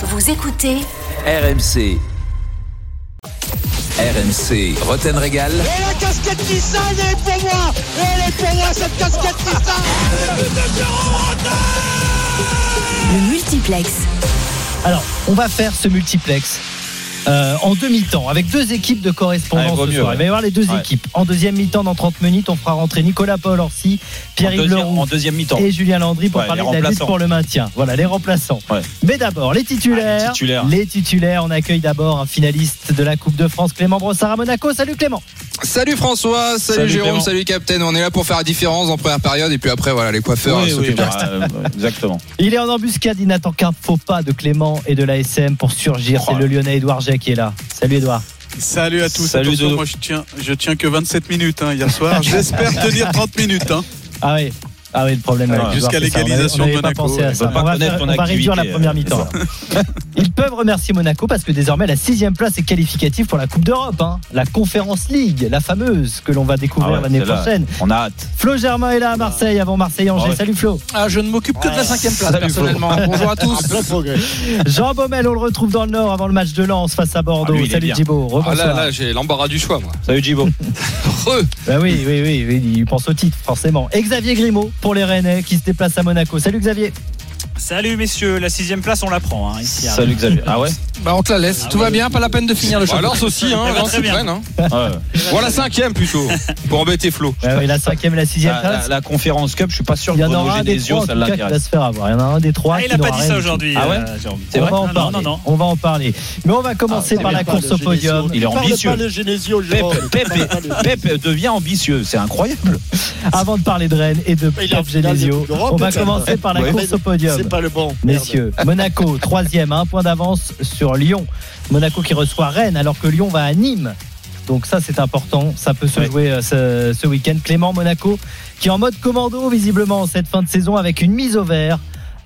Vous écoutez RMC. RMC, Roten Régal. Et la casquette Nissan, elle est pour moi Elle est pour moi cette casquette Nissan le multiplex. Alors, on va faire ce multiplex. Euh, en demi-temps, avec deux équipes de correspondance vaut ce mieux, soir. ouais. Il va y avoir les deux Ouais. équipes. En deuxième mi-temps, dans 30 minutes, on fera rentrer Nicolas Paul Orsi, en Pierre-Yves deuxième, Leroux en deuxième mi-temps. et Julien Landry pour Ouais, parler de la lutte pour le maintien. Voilà, les remplaçants. Ouais. Mais d'abord, les titulaires. Ah, les titulaires. Les titulaires. On accueille d'abord un finaliste de la Coupe de France, Clément Brossard à Monaco. Salut Clément. Salut François, salut, Salut Jérôme, Clément. salut Captain. On est là pour faire la différence en première période et puis après voilà les coiffeurs Oui, euh, oui, s'occupent du bah, reste. euh, exactement. Il est en embuscade. Il n'attend qu'un faux pas de Clément et de l'ASM pour surgir. Oh C'est le Lyonnais Edouard Jay qui est là. Salut Edouard. Salut à tous. Salut, moi je tiens, je tiens que 27 minutes hein, hier soir. J'espère tenir 30 minutes. hein. Ah oui. Ah oui, le problème Edouard, jusqu'à l'égalisation de pas Monaco, pensé à ça. On pas va, connaître faire- ton on va réduire la activité, première euh, mi-temps. Ils peuvent remercier Monaco parce que désormais la sixième place est qualificative pour la Coupe d'Europe, hein. la Conférence League, la fameuse que l'on va découvrir Ah ouais, l'année prochaine. On a hâte. Flo Germain est là à Marseille avant Marseille-Angers. Ah ouais. Salut Flo. Ah, je ne m'occupe que de la cinquième place, Salut, Flo. personnellement. Bonjour à tous. Jean Baumel, on le retrouve dans le Nord avant le match de Lens face à Bordeaux. Ah, lui, Salut. Djibo. Ah là là j'ai l'embarras du choix moi. Salut Jibo. Heureux. Bah oui, oui, oui, oui, il pense au titre, forcément. Et Xavier Grimaud pour les Rennais qui se déplacent à Monaco. Salut Xavier. Salut messieurs, la sixième place on la prend hein, ici. Salut Xavier. Ah ouais Bah, on te la laisse. Tout va bien, pas la peine de finir le Bah, championnat. Lens aussi hein, très bien. hein. Ouais. Voilà cinquième plutôt pour embêter Flo. Ah la cinquième et la sixième La, la- place. la conférence Cup, je suis pas sûr Il y que en Bruno aura un des Genesio, ça qui va se faire avoir. Il y en a un des trois Ah, qui il a pas dit ça aujourd'hui. Ah ouais euh. C'est on vrai va en Non, parler. non, non, non. On va en parler. Mais on va commencer Ah, par la course au podium. Il est ambitieux. Pep, devient ambitieux, c'est incroyable. Avant de parler de Rennes et de Il Pep Genesio, on va commencer par la course au podium. C'est pas le bon. Messieurs, Monaco, troisième, à un point d'avance sur Lyon. Monaco qui reçoit Rennes alors que Lyon va à Nîmes. Donc ça c'est important, ça peut se Ouais. jouer euh, ce, ce week-end. Clément Monaco qui est en mode commando visiblement en cette fin de saison avec une mise au vert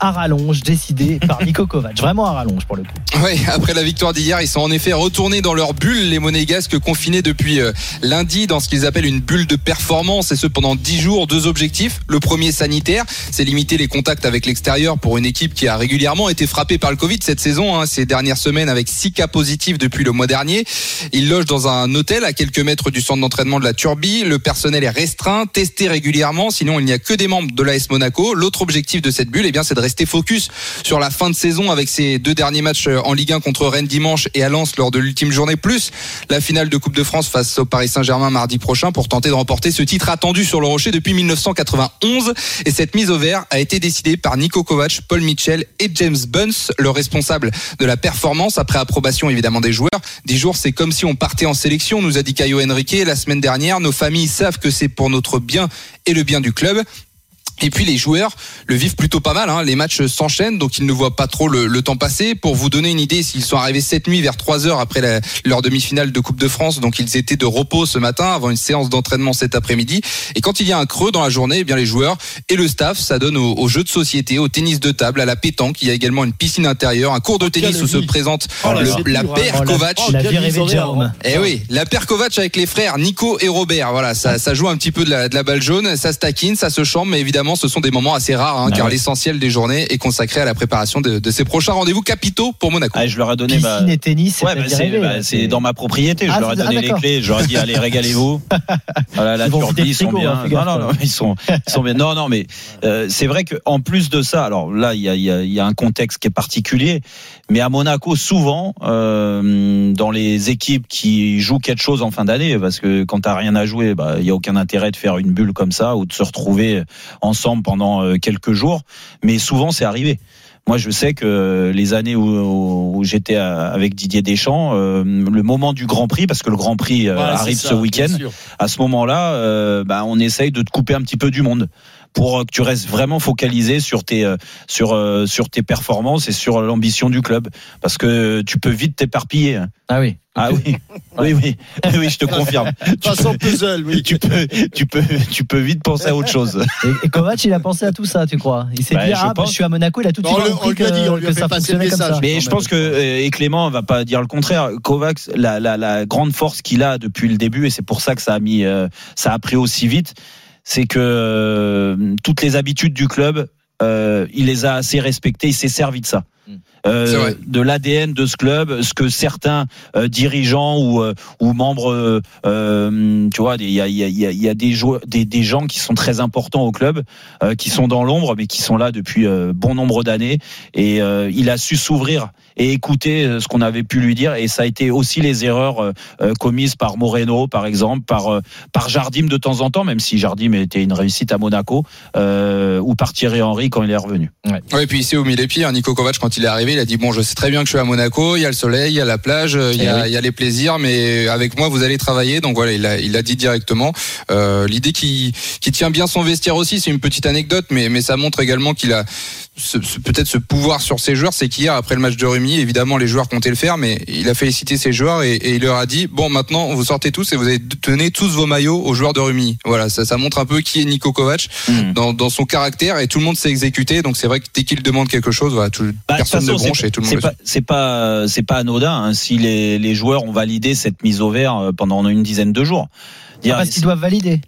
à rallonge décidée par Nico Kovac. Vraiment à rallonge pour le coup. Ouais, après la victoire d'hier, ils sont en effet retournés dans leur bulle, les monégasques confinés depuis euh, lundi dans ce qu'ils appellent une bulle de performance et ce pendant 10 jours. Deux objectifs. Le premier sanitaire, c'est limiter les contacts avec l'extérieur pour une équipe qui a régulièrement été frappée par le Covid cette saison, hein, ces dernières semaines avec 6 cas positifs depuis le mois dernier. Ils logent dans un hôtel à quelques mètres du centre d'entraînement de la Turbie. Le personnel est restreint, testé régulièrement, sinon il n'y a que des membres de l'AS Monaco. L'autre objectif de cette bulle, eh bien, c'est de rester focus sur la fin de saison avec ces deux derniers matchs euh, en Ligue 1 contre Rennes dimanche et à Lens lors de l'ultime journée, plus la finale de Coupe de France face au Paris Saint-Germain mardi prochain pour tenter de remporter ce titre attendu sur le rocher depuis 1991. Et cette mise au vert a été décidée par Nico Kovac, Paul Mitchell et James Bunce, le responsable de la performance après approbation évidemment des joueurs. Dix jours, c'est comme si on partait en sélection, nous a dit Caio Henrique la semaine dernière. Nos familles savent que c'est pour notre bien et le bien du club. Et puis les joueurs le vivent plutôt pas mal. Hein. Les matchs s'enchaînent, donc ils ne voient pas trop le, le temps passer. Pour vous donner une idée, s'ils sont arrivés cette nuit vers 3 heures après la- leur demi-finale de Coupe de France, donc ils étaient de repos ce matin avant une séance d'entraînement cet après-midi. Et quand il y a un creux dans la journée, eh bien les joueurs et le staff s'adonnent aux, aux jeux de société, au tennis de table, à la pétanque. Il y a également une piscine intérieure, un cours de tennis où se présente Oh là le- là, c'est la hein. paire Oh, la- Kovac. la au. Eh oui, la paire Kovac avec les frères Nico et Robert. Voilà, ça, ça joue un petit peu de la, de la balle jaune, ça se taquine, ça se chambre, mais évidemment, ce sont des moments assez rares, hein, Ah car ouais. l'essentiel des journées est consacré à la préparation de, de ces prochains rendez-vous capitaux pour Monaco. Ah, je leur ai donné ma. Piscine et tennis, c'est Ouais, bah, bah, dans ma propriété. Je Ah, leur ai c'est- ah, donné les clés. J'aurais dit allez régalez-vous. Voilà, la Ils turbie, sont bien. hein, non, non, non, ils sont, ils sont bien. Non, non, mais euh, c'est vrai qu'en plus de ça, alors là, il y a, il y, a, il y a un contexte qui est particulier. Mais à Monaco, souvent, euh, dans les équipes qui jouent quelque chose en fin d'année, parce que quand t'as rien à jouer, bah, il y a aucun intérêt de faire une bulle comme ça ou de se retrouver ensemble pendant euh, quelques jours. Mais souvent, c'est arrivé. Moi, je sais que les années où, où j'étais à- avec Didier Deschamps, euh, le moment du Grand Prix, parce que le Grand Prix euh, arrive ça, ce week-end, à ce moment-là, euh, bah, on essaye de te couper un petit peu du monde pour que tu restes vraiment focalisé sur tes euh, sur euh, sur tes performances et sur l'ambition du club, parce que tu peux vite t'éparpiller. hein. Ah oui. Ah oui, oui, oui, oui, oui, je te confirme. Tu Façon peux, puzzle, oui. tu peux, tu peux, tu peux vite penser à autre chose. Et, et Kovac, il a pensé à tout ça, tu crois? Il s'est Bah, dit, je ah, bah, pense. je suis à Monaco, il a tout de On suite compris lui a dit, on que, ça fonctionnait comme message. ça. Mais je pense que euh, et Clément va pas dire le contraire. Kovacs, la, la, la grande force qu'il a depuis le début, et c'est pour ça que ça a mis, euh, ça a pris aussi vite, c'est que euh, toutes les habitudes du club, euh, il les a assez respectées. Il s'est servi de ça. Euh, de l'ADN de ce club, ce que certains euh, dirigeants ou, euh, ou membres, tu vois, des- il y a, il y a, il y a- il y a des, des, des gens qui sont très importants au club, qui sont dans l'ombre, mais qui sont là depuis bon nombre d'années. Et il a su s'ouvrir et écouter ce qu'on avait pu lui dire. Et ça a été aussi les erreurs commises par Moreno, par exemple, par par Jardim de temps en temps, même si Jardim était une réussite à Monaco, ou par Thierry Henry quand il est revenu. Ouais, et puis ici au mille pieds, hein, Nico Kovac quand il est arrivé, il a dit bon, je sais très bien que je suis à Monaco, il y a le soleil, il y a la plage, euh, il y Eh a, oui. il y a les plaisirs, mais avec moi vous allez travailler. Donc voilà, il a, il a dit directement. Euh, L'idée qui, qui tient bien son vestiaire aussi, c'est une petite anecdote, mais, mais ça montre également qu'il a peut-être ce pouvoir sur ses joueurs. C'est qu'hier après le match de Rumi, évidemment les joueurs comptaient le faire, mais il a félicité ses joueurs et, et il leur a dit bon maintenant vous sortez tous et vous allez donner tous vos maillots aux joueurs de Rumi. Voilà, ça, ça montre un peu qui est Nico Kovac Mhm. dans, dans son caractère et tout le monde s'est exécuté. Donc c'est vrai que dès qu'il demande quelque chose, voilà, tout, Bah, personne ne bronche c'est- et tout le monde c'est le pas, fait. c'est pas, c'est pas anodin hein, si les, les joueurs ont validé cette mise au vert euh, pendant une dizaine de jours. Dire, Parce qu'ils doivent valider.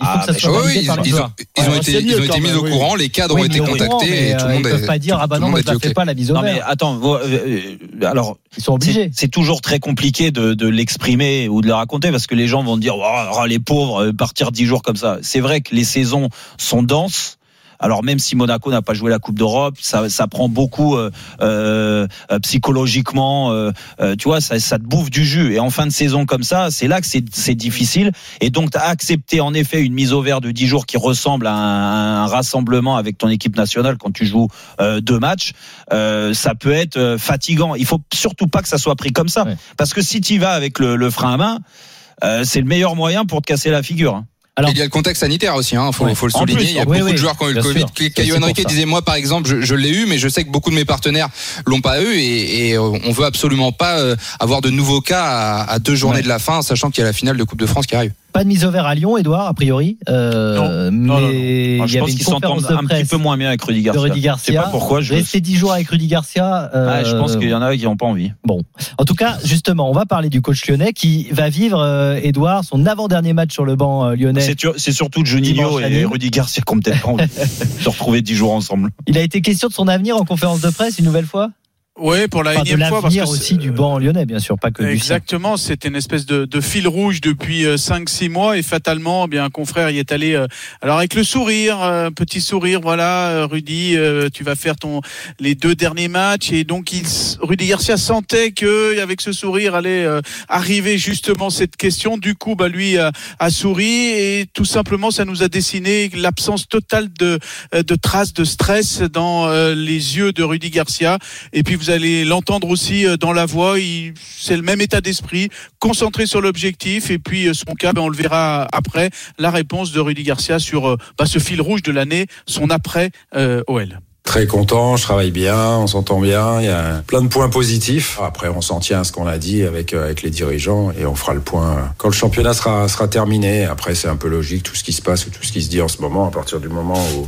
Il faut Ah, que ça mais soit Oui, validé ils, par les ils ont, ils été, ils ont mis au oui. courant, les cadres Oui, ont été contactés mais, et tout euh, le monde ils peuvent pas dire ah bah non moi je la fais pas la mise au non mais vert. attends, euh, euh, alors Ils sont c'est obligés. c'est toujours très compliqué de, de l'exprimer ou de le raconter parce que les gens vont dire oh, oh, les pauvres euh, partir dix jours comme ça. C'est vrai que les saisons sont denses. Alors même si Monaco n'a pas joué la Coupe d'Europe, ça, ça prend beaucoup euh, euh, euh, psychologiquement. euh, euh, tu vois, ça, ça te bouffe du jus. Et en fin de saison comme ça, c'est là que c'est c'est difficile. Et donc t'as accepté en effet une mise au vert de 10 jours qui ressemble à un, un rassemblement avec ton équipe nationale quand tu joues euh, deux matchs. Euh, ça peut être fatigant. Il faut surtout pas que ça soit pris comme ça, Ouais. parce que si tu vas avec le, le frein à main, euh, c'est le meilleur moyen pour te casser la figure. hein. Alors- il y a le contexte sanitaire aussi, hein, faut, Ouais. faut le souligner. plus, il y a oui, beaucoup oui, de joueurs qui ont eu le Covid. sûr. Caio C'est pour Henrique ça. disait moi par exemple, je, je l'ai eu, mais je sais que beaucoup de mes partenaires l'ont pas eu et, et, euh, on veut absolument pas euh, avoir de nouveaux cas à, à deux journées Ouais. de la fin, sachant qu'il y a la finale de Coupe de France qui arrive. Pas de mise au vert à Lyon, Edouard, a priori. Euh, Non. mais Non, non, il je pense qu'ils s'entendent de un petit peu moins bien avec Rudy Garcia. Rudy Je sais Garcia. pas pourquoi. Je, Rester 10 jours avec Rudy Garcia. euh, Ah, je pense qu'il y en a qui n'ont pas envie. Bon, en tout cas, justement, on va parler du coach lyonnais qui va vivre, euh, Edouard, son avant-dernier match sur le banc euh, lyonnais. C'est surtout Juninho et. Rudy Garcia qui ont peut-être pas envie de se retrouver dix jours ensemble. Il a été question de son avenir en conférence de presse une nouvelle fois? Ouais, pour la Enfin, énième fois parce que l'avenir aussi du banc lyonnais, bien sûr, pas que du. Exactement, c'était une espèce de, de fil rouge depuis 5-6 mois et fatalement, eh bien un confrère y est allé. euh, alors avec le sourire, euh, petit sourire, voilà, euh, Rudy, euh, tu vas faire ton les deux derniers matchs et donc il, Rudy Garcia sentait que avec ce sourire allait euh, arriver justement cette question. Du coup, bah lui a, a souri et tout simplement ça nous a dessiné l'absence totale de euh, de traces de stress dans euh, les yeux de Rudy Garcia. Et puis vous allez l'entendre aussi euh, dans la voix. C'est le même état d'esprit, concentré sur l'objectif. Et puis euh, son cas, ben, on le verra après. La réponse de Rudy Garcia sur euh, bah, ce fil rouge de l'année, son après OL. Très content, je travaille bien, on s'entend bien, il y a plein de points positifs. Après, on s'en tient à ce qu'on a dit avec, avec les dirigeants et on fera le point quand le championnat sera, sera terminé. Après, c'est un peu logique tout ce qui se passe ou tout ce qui se dit en ce moment. À partir du moment où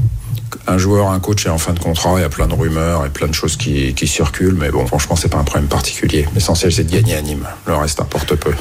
un joueur, un coach est en fin de contrat, il y a plein de rumeurs et plein de choses qui, circulent. Mais bon, franchement, c'est pas un problème particulier. L'essentiel, c'est de gagner à Nîmes. Le reste importe peu.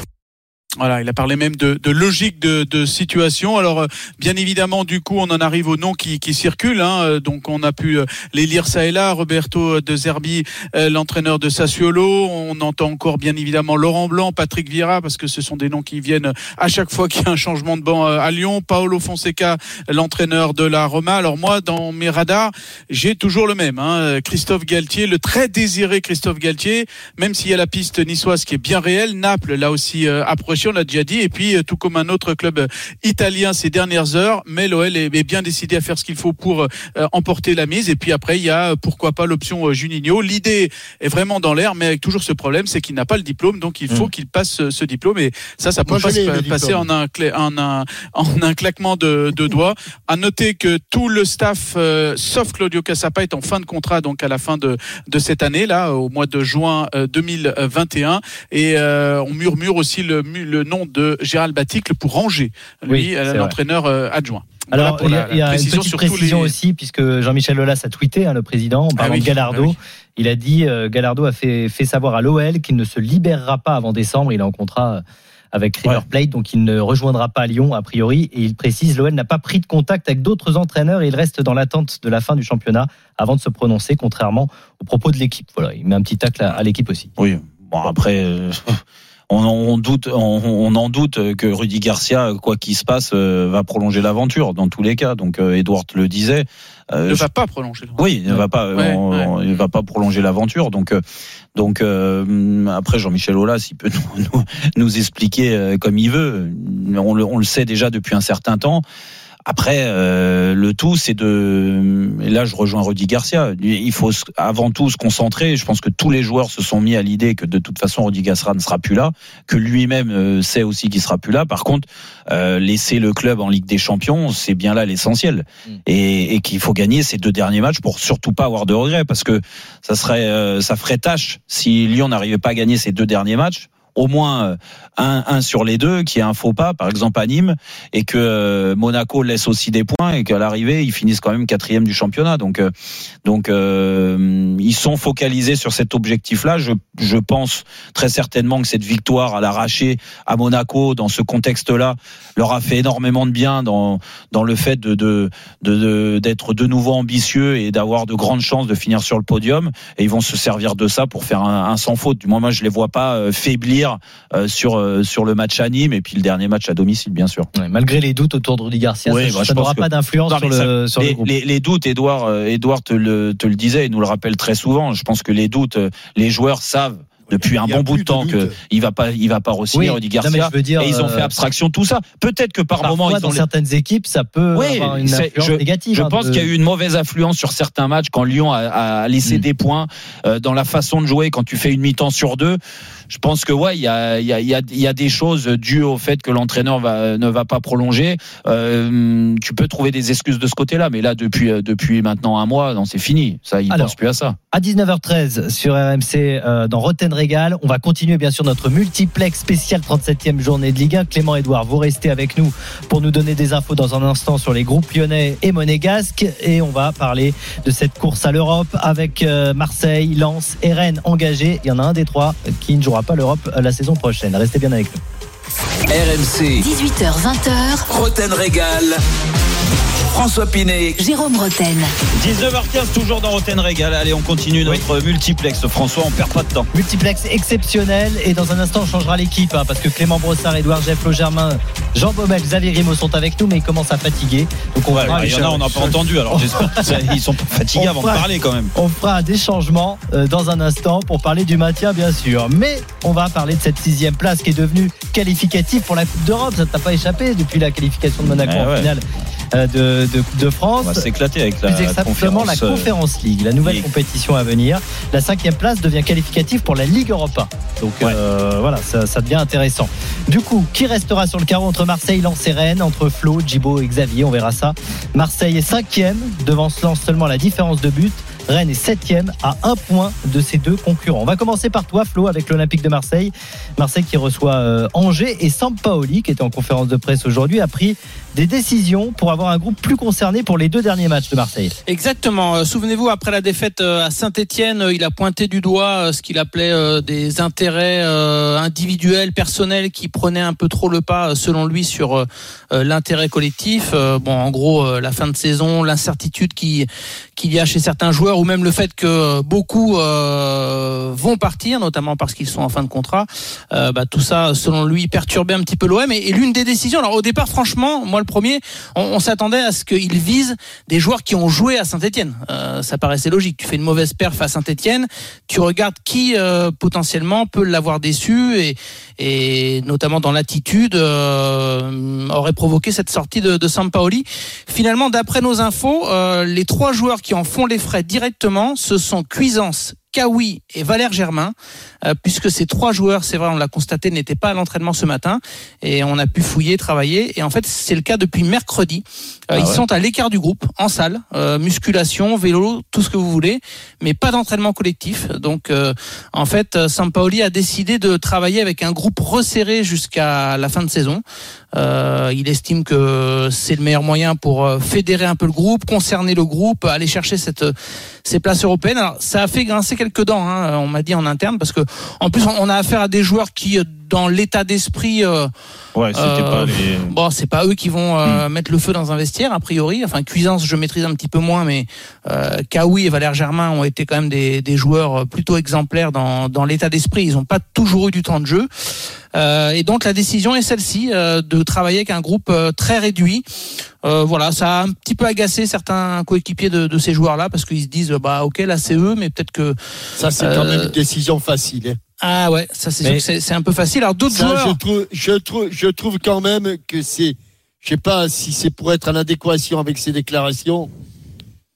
Voilà, il a parlé même de, de logique de, de situation. Alors, euh, bien évidemment, du coup, on en arrive aux noms qui, qui circulent. Hein. Euh, Donc, on a pu euh, les lire ça et là. Roberto De Zerbi, l'entraîneur de Sassuolo. On entend encore, bien évidemment, Laurent Blanc, Patrick Vieira, parce que ce sont des noms qui viennent à chaque fois qu'il y a un changement de banc à Lyon. Paolo Fonseca, l'entraîneur de la Roma. Alors, moi, dans mes radars, j'ai toujours le même. Hein. Christophe Galtier, le très désiré Christophe Galtier, même s'il y a la piste niçoise qui est bien réelle. Naples, là aussi, euh, on l'a déjà dit. Et puis, euh, tout comme un autre club euh, italien ces dernières heures, mais l'OL est, est bien décidé à faire ce qu'il faut pour euh, emporter la mise. Et puis après, il y a, pourquoi pas, l'option Juninho. L'idée est vraiment dans l'air, mais avec toujours ce problème, c'est qu'il n'a pas le diplôme, donc il faut qu'il passe ce, diplôme. Et ça, ça peut pas se passer en un, en un, en un claquement de, de doigts. À noter que tout le staff, euh, sauf Claudio Cassapa, est en fin de contrat, donc à la fin de, de cette année, là, au mois de juin euh, 2021. Et euh, on murmure aussi le, le nom de Gérald Baticle pour Angers, lui, Oui, euh, l'entraîneur euh, adjoint. Alors, Voilà il y a, y la une précision petite précision les- aussi, puisque Jean-Michel Aulas a tweeté, hein, le président, en parlant oui, de Gallardo. ah oui. Il a dit, euh, Gallardo a fait, fait savoir à l'OL qu'il ne se libérera pas avant décembre. Il est en contrat avec River Plate, donc il ne rejoindra pas Lyon a priori. Et il précise, l'OL n'a pas pris de contact avec d'autres entraîneurs et il reste dans l'attente de la fin du championnat avant de se prononcer, contrairement aux propos de l'équipe. Voilà, il met un petit tacle à, à l'équipe aussi. Oui. Bon après. euh, On, on doute, on, on en doute que Rudy Garcia, quoi qu'il se passe, euh, va prolonger l'aventure dans tous les cas. Donc, euh, Edouard le disait. euh, ne va pas prolonger. Oui, il ne va pas, Ouais, on- ouais. on- il va pas prolonger l'aventure. Donc, euh, donc euh, après Jean-Michel Aulas, il peut nous, nous, nous expliquer comme il veut. On le, on le sait déjà depuis un certain temps. Après, euh, le tout, c'est de. Et là, je rejoins Rudy Garcia. Il faut avant tout se concentrer. Je pense que tous les joueurs se sont mis à l'idée que de toute façon, Rudy Garcia ne sera plus là, que lui-même euh, sait aussi qu'il sera plus là. Par contre, euh, laisser le club en Ligue des Champions, c'est bien là l'essentiel. Et, et qu'il faut gagner ces deux derniers matchs pour surtout pas avoir de regrets, parce que ça serait, euh, ça ferait tâche si Lyon n'arrivait pas à gagner ces deux derniers matchs. Au moins euh, un, un sur les deux, qui est un faux pas, par exemple à Nîmes, et que euh, Monaco laisse aussi des points, et qu'à l'arrivée ils finissent quand même quatrième du championnat. Donc, euh, donc euh, ils sont focalisés sur cet objectif-là. Je, je pense très certainement que cette victoire à l'arraché à Monaco, dans ce contexte-là, leur a fait énormément de bien dans dans le fait de de d'être de, nouveau ambitieux et d'avoir de grandes chances de finir sur le podium. Et ils vont se servir de ça pour faire un, un sans faute. Du moins, moi, je les vois pas euh, faiblir euh, sur euh, sur le match à Nîmes et puis le dernier match à domicile, bien sûr. Ouais, malgré les doutes autour de Rudy Garcia, ça, bah, ça n'aura que- pas d'influence Non, sur ça- le, sur les, le groupe. les- les doutes, Edouard, Edouard te le, te le disait et nous le rappelle très souvent. Je pense que les doutes, les joueurs savent depuis un bon bout de temps de que doute. il va pas, il va pas re-signer Oui, Rudy Garcia. je veux dire, et ils ont euh, fait abstraction de tout ça. Peut-être que par moment ils dans les- certaines équipes, ça peut Oui, avoir une influence je, négative. je hein, pense de- qu'il y a eu une mauvaise influence sur certains matchs quand Lyon a, a laissé Mm. des points euh, dans la façon de jouer. Quand tu fais une mi-temps sur deux, je pense que ouais, il y a, y, a, y, a, il y a des choses dues au fait que l'entraîneur va, ne va pas prolonger. Euh, tu peux trouver des excuses de ce côté-là, mais là depuis euh, depuis maintenant un mois, non, c'est fini. Ça, il pense plus à ça. À 19h13 sur RMC euh, dans Roten Régal, on va continuer bien sûr notre multiplex spécial 37e journée de Ligue 1. Clément Edouard, vous restez avec nous pour nous donner des infos dans un instant sur les groupes lyonnais et monégasques et on va parler de cette course à l'Europe avec euh, Marseille, Lens et Rennes engagés. Il y en a un des trois qui ne jouera pas l'Europe euh, la saison prochaine. Restez bien avec nous. RMC, 18h20h, Roten Régal. François Pinet. Jérôme Roten. 19h15 toujours dans Roten Régal. Allez, on continue notre multiplex. François, on perd pas de temps. Multiplex exceptionnel et dans un instant on changera l'équipe hein, parce que Clément Brossard, Edouard Jeff, Germain, Jean Baumel, Xavier Grimaud sont avec nous mais ils commencent à fatiguer. Donc on Ouais, fera- il y en a, on n'a pas entendu. Alors j'espère qu'ils sont pas fatigués On avant de parler quand même. On fera des changements euh, dans un instant pour parler du maintien, bien sûr. Mais on va parler de cette sixième place qui est devenue qualificative pour la Coupe d'Europe. Ça ne t'a pas échappé depuis la qualification de Monaco Eh en ouais. finale euh, de, de Coupe de France. On va s'éclater avec la Plus exactement la conférence. euh, Conférence League, la nouvelle compétition à venir. La cinquième place devient qualificative pour la Ligue Europa. Donc Ouais. euh, voilà, ça, ça devient intéressant. Du coup, qui restera sur le carreau entre Marseille, Lens et Rennes, entre Flo, Djibo et Xavier On verra ça. Marseille est cinquième, devant Lens seulement la différence de but. Rennes est septième à un point de ces deux concurrents. On va commencer par toi, Flo, avec l'Olympique de Marseille. Marseille qui reçoit euh, Angers et Sampaoli, qui était en conférence de presse aujourd'hui, a pris des décisions pour avoir un groupe plus concerné pour les deux derniers matchs de Marseille. Exactement. Euh, Souvenez-vous, après la défaite euh, à Saint-Etienne, il a pointé du doigt ce qu'il appelait des intérêts individuels, personnels, qui prenaient un peu trop le pas, selon lui, sur l'intérêt collectif. Bon, en gros, la fin de saison, l'incertitude qui qu'il y a chez certains joueurs, ou même le fait que beaucoup euh, vont partir, notamment parce qu'ils sont en fin de contrat. Euh, bah, tout ça, selon lui, perturbait un petit peu l'OM. Et, et l'une des décisions, alors au départ, franchement, moi le premier, on, s'attendait à ce qu'il vise des joueurs qui ont joué à Saint-Etienne. Euh, ça paraissait logique. Tu fais une mauvaise perf à Saint-Etienne, tu regardes qui potentiellement peut l'avoir déçu et, et notamment dans l'attitude euh, aurait provoqué cette sortie de, de Sampaoli. Finalement, d'après nos infos, euh, les trois joueurs qui en font les frais directement, ce sont Cuisance, Kawi et Valère Germain, euh, puisque ces trois joueurs, c'est vrai, on l'a constaté, n'étaient pas à l'entraînement ce matin, et on a pu fouiller, travailler, et en fait, c'est le cas depuis mercredi. Euh, Ah ils ouais. sont à l'écart du groupe, en salle, euh, musculation, vélo, tout ce que vous voulez, mais pas d'entraînement collectif. Donc, euh, en fait, Sampaoli a décidé de travailler avec un groupe resserré jusqu'à la fin de saison. Euh, il estime que c'est le meilleur moyen pour fédérer un peu le groupe, concerner le groupe, aller chercher cette, ces places européennes. Alors, ça a fait grincer quelques dents. Hein, on m'a dit en interne parce que en plus on a affaire à des joueurs qui euh, dans l'état d'esprit euh, Ouais, c'était euh, pas les. Bon, c'est pas eux qui vont euh, Hmm. mettre le feu dans un vestiaire, a priori. Enfin, Cuisance, je maîtrise un petit peu moins, mais euh, Kawi et Valère Germain ont été quand même des, des joueurs plutôt exemplaires dans, dans l'état d'esprit. Ils n'ont pas toujours eu du temps de jeu. Euh, et donc, la décision est celle-ci, euh, de travailler avec un groupe euh, très réduit. Euh, voilà, ça a un petit peu agacé certains coéquipiers de, de ces joueurs-là, parce qu'ils se disent, bah ok, là c'est eux, mais peut-être que... Ça, c'est quand même une décision facile. Ah ouais, ça c'est Mais- sûr que c'est- c'est un peu facile. Alors d'autres Ça, joueurs... je, trouve, je, trouve, je trouve quand même que c'est. Je sais pas si c'est pour être en adéquation avec ses déclarations.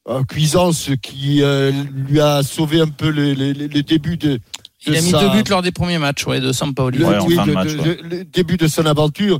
Euh, Cuisance qui euh, lui a sauvé un peu le, le- le- début de. Il de a mis sa- deux buts lors des premiers matchs ouais, de Sampaoli. le, Ouais, oui, fin de de- match, de- ouais. le- le début de son aventure.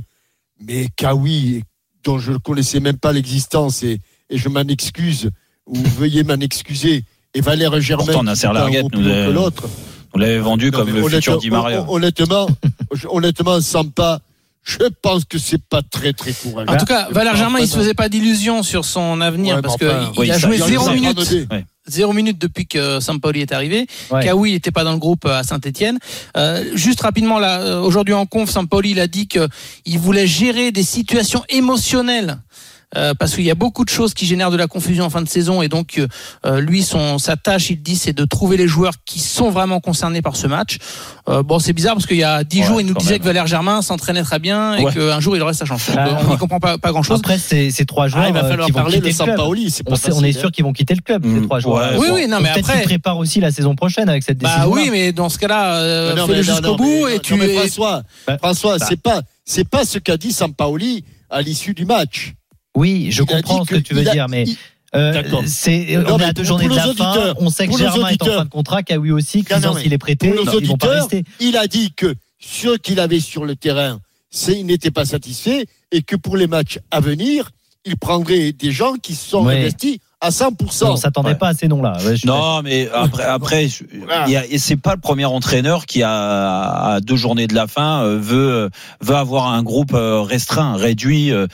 Mais Kawi, dont je ne connaissais même pas l'existence, et, et je m'en excuse, ou veuillez m'en excuser, et Valère Germain, Pourtant, qui est un nous que l'autre. On l'avait vendu Non, comme le futur honnêtement- Di Maria. hon- Honnêtement, je- honnêtement, Sampa, je pense que c'est pas très très courageux. En tout cas, Valère Je Germain, il se pas. faisait pas d'illusions sur son avenir Ouais, parce que enfin, il oui, a joué zéro minute, zéro minute depuis que Sampaoli est arrivé. Ouais. Kawi n'était pas dans le groupe à Saint-Etienne. juste rapidement, là, euh, aujourd'hui en conf, Sampaoli il a dit que il voulait gérer des situations émotionnelles. Euh, parce qu'il y a beaucoup de choses qui génèrent de la confusion en fin de saison et donc euh, lui son sa tâche il dit c'est de trouver les joueurs qui sont vraiment concernés par ce match. Euh, bon c'est bizarre parce qu'il y a dix Ouais, jours il nous disait même. que Valère Germain s'entraînait très bien et Ouais. qu'un jour il aurait sa chance. Ah, euh, on n'y comprend pas, pas grand chose. Après, c'est ces trois joueurs Ah, il va euh, falloir qui vont parler de. Sampaoli, c'est On, sait- on est sûr qu'ils vont quitter le club, ces Mm. trois joueurs. Ouais, Oui, bon. oui, non, mais après. qu'ils préparent aussi la saison prochaine avec cette décision. Bah oui, mais dans ce cas-là, euh, Mais non, fais-le jusqu'au non, bout et tu François, Bah, François, bah. c'est pas c'est pas ce qu'a dit Sampaoli à l'issue du match. Oui, je Il a comprends ce que tu veux a- dire, mais il- euh, c'est on à deux journées de la fin. On sait que Germain est en fin de contrat, Kawi aussi, Non, non, Cuisance mais il est prêté, ils vont pas rester. il a dit que ce qu'il avait sur le terrain, c'est il n'était pas satisfait et que pour les matchs à venir, il prendrait des gens qui se sont Ouais. investis à 100%. On s'attendait Ouais. pas à ces noms-là. Ouais, Non, mais après, après, je- Voilà. il y a- et c'est pas le premier entraîneur qui a à deux journées de la fin euh, veut veut avoir un groupe euh, restreint, réduit euh,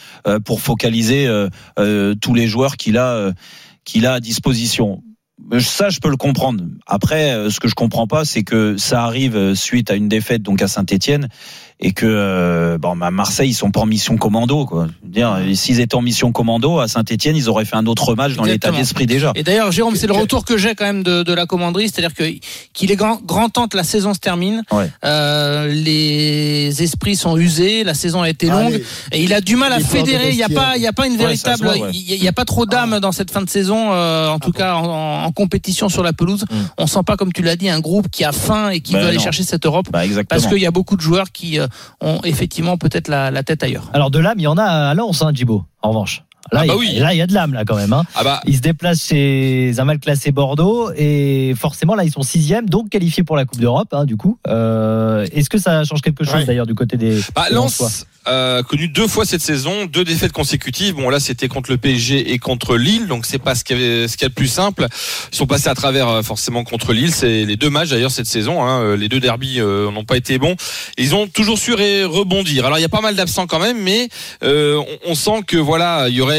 pour focaliser euh, euh, tous les joueurs qu'il a euh, qu'il a à disposition. Ça, je peux le comprendre. Après, ce que je comprends pas, c'est que ça arrive suite à une défaite donc à Saint-Étienne et que euh, bon, à Marseille, ils sont pas en mission commando. Quoi. Je veux dire, s'ils étaient en mission commando à Saint-Étienne, ils auraient fait un autre match dans l'état d'esprit déjà. Et d'ailleurs, Jérôme, c'est le retour que j'ai quand même de, de la commanderie, c'est-à-dire que qu'il est grand, grand temps que la saison se termine. Ouais. Euh, les esprits sont usés, la saison a été longue Allez, et il a du mal à fédérer. Il n'y a pas, il y a pas une Ouais, véritable, voit, ouais. il y a- il y a pas trop d'âme dans cette fin de saison, euh, en tout cas en, en compétition sur la pelouse. Mm. On sent pas, comme tu l'as dit, un groupe qui a faim et qui Ben veut aller chercher cette Europe. Bah, exactement. Parce qu'il y a beaucoup de joueurs qui euh, ont effectivement peut-être la, tête ailleurs. Alors de l'âme, il y en a à Lens, hein, Djibo, en revanche. Là, Ah bah il, oui. là, il y a de l'âme là quand même. Hein. Ah bah, Ils se déplacent chez un mal classé Bordeaux et forcément là ils sont sixième, donc qualifiés pour la Coupe d'Europe. Hein, du coup, Euh, est-ce que ça change quelque chose Ouais. d'ailleurs du côté des Bah, Lens euh, connu deux fois cette saison, deux défaites consécutives. Bon là c'était contre le PSG et contre Lille, donc c'est pas ce qu'il y qu'il y a de plus simple. Ils sont passés à travers euh, forcément contre Lille. C'est les deux matchs d'ailleurs cette saison. Hein, euh, les deux derbies euh, n'ont pas été bons. Ils ont toujours su rebondir. Alors il y a pas mal d'absents quand même, mais euh, on, on sent que voilà il y aurait.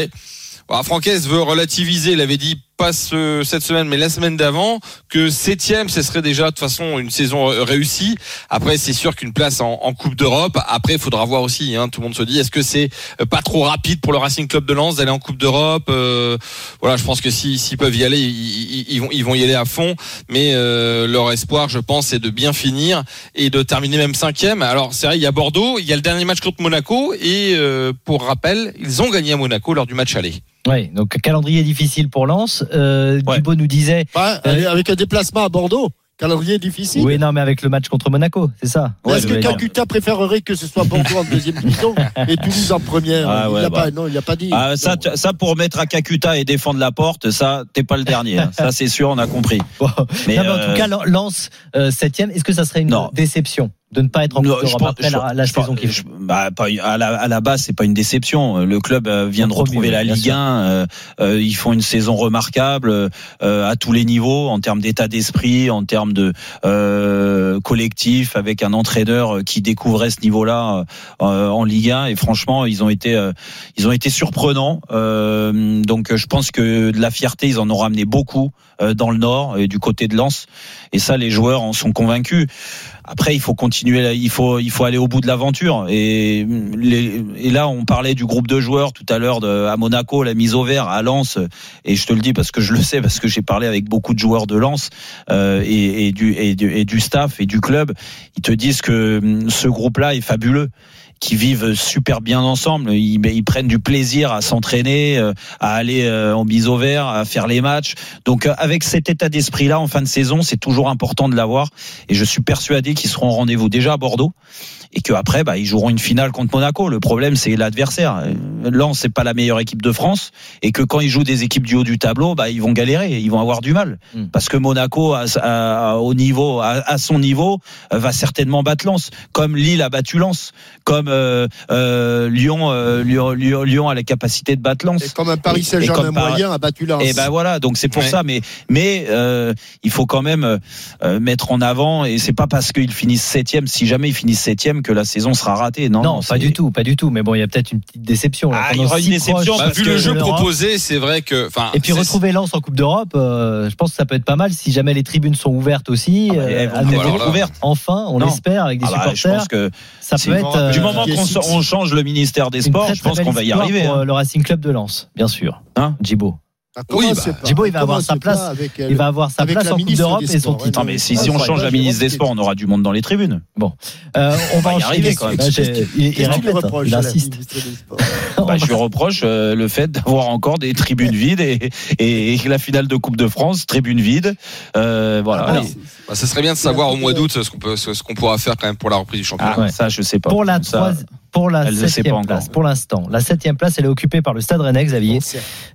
Bah, Francaise veut relativiser, il avait dit pas ce- cette semaine, mais la semaine d'avant, que septième, ce serait déjà de toute façon une saison euh, réussie. Après, c'est sûr qu'une place en, en Coupe d'Europe. Après, il faudra voir aussi. Hein, tout le monde se dit, est-ce que c'est euh, pas trop rapide pour le Racing Club de Lens d'aller en Coupe d'Europe Euh, Voilà, je pense que si- s'ils peuvent y aller, ils- ils vont, ils vont y aller à fond. Mais euh, leur espoir, je pense, c'est de bien finir et de terminer même cinquième. Alors, c'est vrai, il y a Bordeaux, il y a le dernier match contre Monaco et euh, pour rappel, ils ont gagné à Monaco lors du match aller. Ouais, donc calendrier difficile pour Lens. Euh, Ouais. Nous disait. Euh, avec un déplacement à Bordeaux, calendrier difficile. Oui, non, mais avec le match contre Monaco, c'est ça. Ouais, Est-ce que. Kakuta préférerait que ce soit Bordeaux en deuxième division et Toulouse en première? Ah Il ouais, l'a bah. pas, non, il a pas dit. Ah, ça, Non. ça pour mettre à Kakuta et défendre la porte, ça t'es pas le dernier. hein. Ça c'est sûr, on a compris. Bon. Mais, Non, mais en euh, tout cas, Lens euh, septième. Est-ce que ça serait une Non. déception? De ne pas être en Coupe d'Europe après je- la, la je- saison qui je- bah, pas- à, la, à la base, c'est pas une déception. Le club euh, vient de retrouver la Ligue sûr. 1. euh, euh, ils font une saison remarquable euh, à tous les niveaux, en termes d'état d'esprit, en termes de euh, collectif, avec un entraîneur qui découvrait ce niveau-là euh, en Ligue 1. Et franchement, ils ont été, euh, ils ont été surprenants. Euh, donc, je pense que de la fierté, ils en ont ramené beaucoup euh, dans le Nord et du côté de Lens. Et ça, les joueurs en sont convaincus. Après, il faut continuer, il faut, il faut aller au bout de l'aventure. Et, et là, on parlait du groupe de joueurs tout à l'heure à Monaco, la mise au vert, à Lens. Et je te le dis parce que je le sais, parce que j'ai parlé avec beaucoup de joueurs de Lens euh, et, et du, et, du, et du staff et du club. Ils te disent que hum, ce groupe-là est fabuleux qui vivent super bien ensemble. Ils, ils prennent du plaisir à s'entraîner, euh, à aller euh, en bise au vert, à faire les matchs. Donc euh, avec cet état d'esprit-là en fin de saison, c'est toujours important de l'avoir. Et je suis persuadé qu'ils seront au rendez-vous déjà à Bordeaux et qu'après, bah, ils joueront une finale contre Monaco. Le problème, c'est l'adversaire. Lens, c'est pas la meilleure équipe de France et que quand ils jouent des équipes du haut du tableau, bah, ils vont galérer, ils vont avoir du mal Mm. parce que Monaco, à, à- au niveau, à, son niveau, va certainement battre Lens, comme Lille a battu Lens, comme euh, euh, Lyon, euh, Lyon, Lyon, Lyon a la capacité de battre Lens. Et comme un Paris Saint-Germain moyen a battu Lens. Et ben voilà, donc c'est pour Ouais. ça. Mais mais euh, il faut quand même euh, mettre en avant. Et c'est pas parce qu'ils finissent septième, si jamais ils finissent septième, que la saison sera ratée. Non, Non, pas du tout, pas du tout. Mais bon, il y a peut-être une petite déception. là. Ah, il y aura une déception, Bah, vu le jeu proposé, c'est vrai que. Et puis retrouver Lens en Coupe d'Europe, euh, je pense que ça peut être pas mal si jamais les tribunes sont ouvertes aussi. Ah bah, euh, elles vont là. ouvertes. Enfin, on l'espère avec des Ah bah, je supporters. pense que ça peut être du moment est qu'on change le ministère des Sports, très, je pense qu'on va y arriver. pour hein. euh, le Racing Club de Lens, bien sûr. Hein? Djibo. Ah, Oui, bah. Djibo, il va avoir sa place. avec, Il va avoir sa place la en Coupe d'Europe et son titre. Non mais si, si on change la ministre des Sports, on aura du monde dans les tribunes. Euh, on va y enchaîner. arriver, quand même. J'ai- il, répète, reproches il insiste. Bah, je lui reproche euh, le fait d'avoir encore des tribunes vides et, et, la finale de Coupe de France, tribune vide. Euh, voilà. Ah, c'est- bah, ça serait bien de savoir au mois d'août ce qu'on ce pourra faire quand même pour la reprise du championnat. ah, Ouais. ça je sais pas. Pour la, Ça, troisi- pour la elle septième encore. place, pour l'instant. La septième place, elle est occupée par le Stade Rennais, Xavier.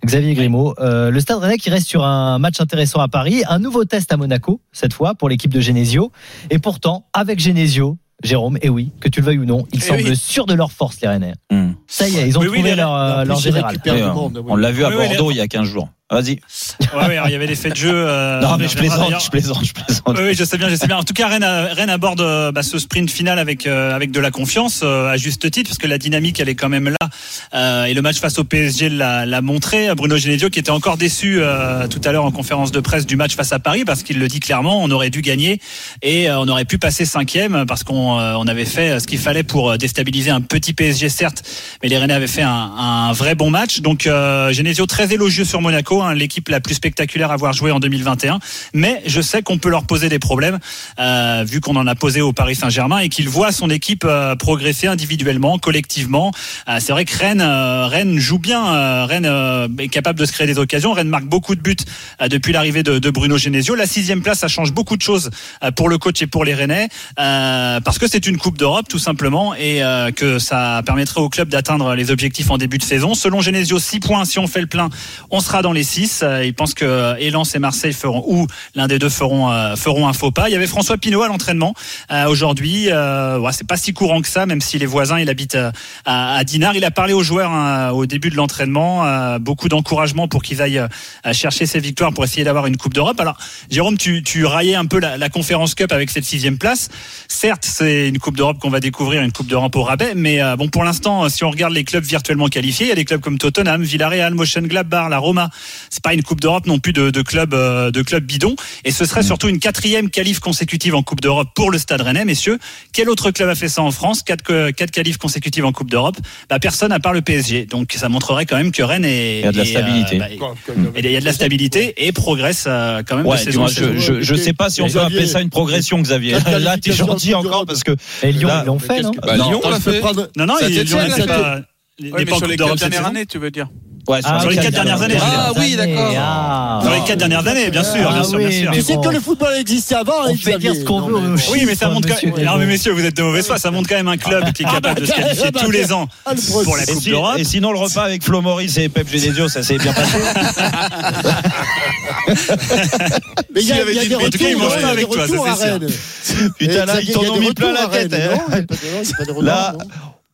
Xavier Grimaud. Euh, le Stade Rennais qui reste sur un match intéressant à Paris. Un nouveau test à Monaco, cette fois, pour l'équipe de Genesio. Et pourtant, avec Genesio, Jérôme, et oui, que tu le veuilles ou non, ils Eh semblent oui. sûrs de leur force, les Rennais. Hmm. Ça y est, ils ont trouvé leur, euh, leur général. oui. on l'a vu à Bordeaux il y a 15 jours. Vas-y. Ouais, ouais, il y avait faits de jeu. euh, non mais je plaisante, je plaisante, je plaisante. Oui, oui, je sais bien, je sais bien. En tout cas, Rennes, Rennes aborde euh, bah, ce sprint final avec euh, avec de la confiance, euh, à juste titre, parce que la dynamique, elle est quand même là. Euh, et le match face au PSG l'a montré. Bruno Genesio, qui était encore déçu euh, tout à l'heure en conférence de presse du match face à Paris, parce qu'il le dit clairement, on aurait dû gagner et on aurait pu passer cinquième, parce qu'on euh, on avait fait ce qu'il fallait pour déstabiliser un petit PSG, certes, mais les Rennais avaient fait un, un vrai bon match. Donc euh, Genesio très élogieux sur Monaco, hein, l'équipe la plus spectaculaire à avoir joué en 2021. Mais je sais qu'on peut leur poser des problèmes, euh, vu qu'on en a posé au Paris Saint-Germain et qu'il voit son équipe euh, progresser individuellement, collectivement. Euh, c'est vrai que Rennes, euh, Rennes joue bien, euh, Rennes euh, est capable de se créer des occasions. Rennes marque beaucoup de buts depuis l'arrivée de, de Bruno Genesio. La sixième place, ça change beaucoup de choses pour le coach et pour les Rennais, parce que c'est une Coupe d'Europe tout simplement et que ça permettrait au club d'atteindre les objectifs en début de saison. Selon Genesio, 6 points. Si on fait le plein, on sera dans les 6. Il pense que Elan et Marseille feront ou l'un des deux feront euh, feront un faux pas. Il y avait François Pinault à l'entraînement euh, aujourd'hui. Euh, c'est pas si courant que ça, même si les voisins il habite euh, à, Dinard. Il a parlé aux joueurs hein, au début de l'entraînement, euh, beaucoup d'encouragement pour qu'ils aillent euh, chercher ces victoires pour essayer d'avoir une Coupe d'Europe. Alors Jérôme, tu, tu raillais un peu la, la conférence Cup avec cette sixième place. Certes, c'est une Coupe d'Europe qu'on va découvrir, une Coupe d'Europe au rabais, mais euh, bon pour l'instant, si on regarde les clubs virtuellement qualifiés, il y a des clubs comme Tottenham, Villarreal, Mönchengladbach, la Roma. C'est pas une Coupe d'Europe non plus de, de clubs euh, de clubs bidons. Et ce serait surtout une quatrième qualif consécutive en Coupe d'Europe pour le Stade Rennais, messieurs. Quel autre club a fait ça en France? Quatre, quatre qualifs consécutives en Coupe d'Europe? Bah personne à part le PSG. Donc ça montrerait quand même que Rennes est Il y a de la est, stabilité. bah, et il y a de la stabilité et progresse euh, quand même Ouais, de saison saison. je, je, je sais pas si on peut appeler ça une progression, Xavier. Là, t'es gentil encore parce que Et Lyon, Là, ils l'ont fait, non Bah, Non, Lyon attends, l'a fait. Non, non, il Saint-Étienne, Lyon là, n'est c'est- pas. n'est mais sur les quatre dernières années, tu veux dire ouais, sur Ah, sur les quatre dernières années. Ah oui, d'accord. Ah. Sur les quatre dernières années, bien sûr, Ah bien sûr, oui, bien sûr. mais Tu sais bon. que le football existait avant, On hein, fait dire ce qu'on veut Oui, mais ça montre quand même. Non, mais messieurs, vous êtes de mauvaise foi. Ça montre quand même un club qui est capable de se qualifier Ah, tous les ans ah, pour la Coupe d'Europe. et sinon, le repas avec Flo Maurice et Pep Genesio, ça s'est bien passé. Mais il y a, avait y a des en tout cas, il mange pas des avec toi, ça, c'est sûr. Putain, là, ils t'en il y a ont mis plein la tête. Hein. Là.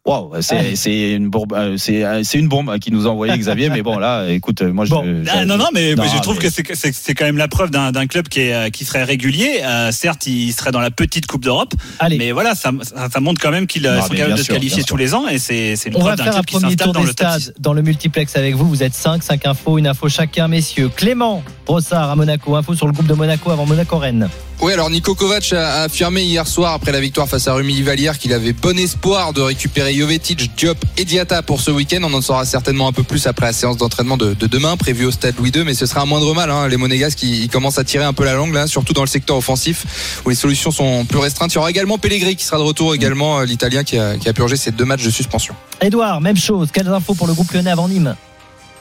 Waouh, c'est c'est une bombe, euh, c'est euh, c'est une bombe qui nous a envoyé Xavier, mais bon là, écoute, euh, moi je. Bon. je- Ah, non, non, mais, Non, mais je trouve mais- que c'est- c'est c'est quand même la preuve d'un d'un club qui, est, qui serait régulier. Euh, certes, il serait dans la petite Coupe d'Europe, Allez. mais voilà, ça, ça, montre quand même qu'ils sont capables de se qualifier tous les ans, et c'est c'est une On va preuve d'un faire un club qui premier s'installe tour dans des le top 6. stades dans le multiplex avec vous. Vous êtes 5, 5 infos, une info chacun, messieurs. Clément Brossard à Monaco, info sur le groupe de Monaco avant Monaco-Rennes. Oui, alors Nico Kovac a affirmé hier soir après la victoire face à Rumi Valière qu'il avait bon espoir de récupérer Jovetic, Diop et Diata pour ce week-end. On en saura certainement un peu plus après la séance d'entraînement de, de demain prévue au stade Louis II, mais ce sera un moindre mal. Hein. Les Monégasques qui commencent à tirer un peu la langue surtout dans le secteur offensif où les solutions sont plus restreintes. Il y aura également Pellegrini qui sera de retour également, euh, l'Italien qui a, qui a purgé ses deux matchs de suspension. Edouard, même chose. Quelles infos pour le groupe lyonnais avant Nîmes?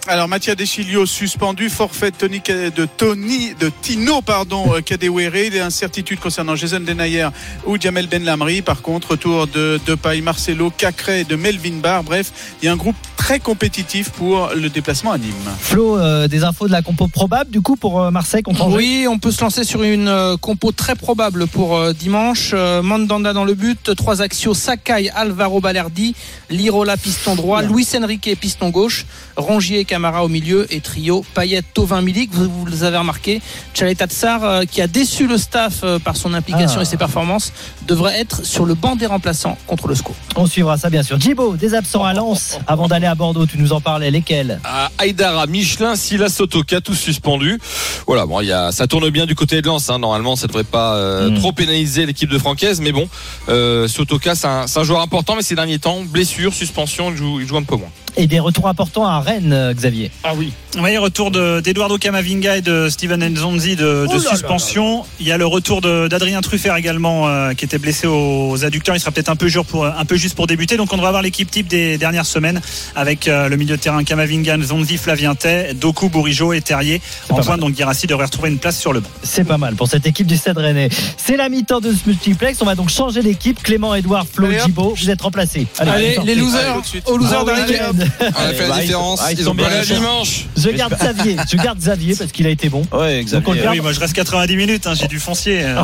Alors Mathias Deschilio suspendu, forfait de Tony, de Tony, de Tino, pardon, euh, Kadewere. Il y a incertitude concernant Jason Denayer ou Jamel Ben Lamri. Par contre, retour de Depay, Marcelo, Cacré de Melvin Barr. Bref, il y a un groupe très compétitif pour le déplacement à Nîmes. Flo, euh, des infos de la compo probable du coup pour euh, Marseille contre Angers? Oui, on peut se lancer sur une euh, compo très probable pour euh, dimanche. Euh, Mandanda dans le but, trois axios Sakai, Alvaro Balerdi, Lirola piston droit, Luis Enrique piston gauche, Rongier et Camara au milieu et trio Payet, Tovin, Milik. Vous, vous les avez remarqué, Chaleta Tsar euh, qui a déçu le staff euh, par son implication Ah. et ses performances devrait être sur le banc des remplaçants contre le SCO. On suivra ça bien sûr. Djibo, des absents à Lens avant d'aller à Bordeaux. Tu nous en parlais. Lesquels? À Aïdara, Michelin, Silas, Sotoka, tous suspendus. Voilà, bon, il y a, ça tourne bien du côté de Lens. Hein. Normalement, ça devrait pas euh, Mm. trop pénaliser l'équipe de Francaise, mais bon, euh, Sotoka, c'est un, c'est un joueur important, mais ces derniers temps, blessure, suspension, il joue, il joue un peu moins. Et des retours importants à Rennes, Xavier. Ah oui. Oui, retour de- d'Eduardo Camavinga et de Steven Nzonzi de, de Oh là là suspension. Il y a le retour d'Adrien Truffert également, euh, qui était blessé aux adducteurs. Il sera peut-être un peu dur pour un peu juste pour débuter. Donc on devrait avoir l'équipe type des dernières semaines avec euh, le milieu de terrain Camavinga, Nzonzi, Flavien Tay, Doku, Bourigeau et Terrier en. Donc Girassi devrait retrouver une place sur le banc. C'est pas mal pour cette équipe du Stade Rennais. C'est la mi-temps de ce multiplex. On va donc changer d'équipe. Clément, Edouard, Flo. Djibo, vous êtes remplacés. Allez, les losers, Allez, aux losers Ah. Rennes. On a fait la différence. ils Ils sont ont bien pas la dimanche. Je garde Xavier. Je garde Xavier parce qu'il a été bon. Ouais, Xavier. garde. Oui, moi je reste 90 minutes. hein, J'ai du foncier. Ouais,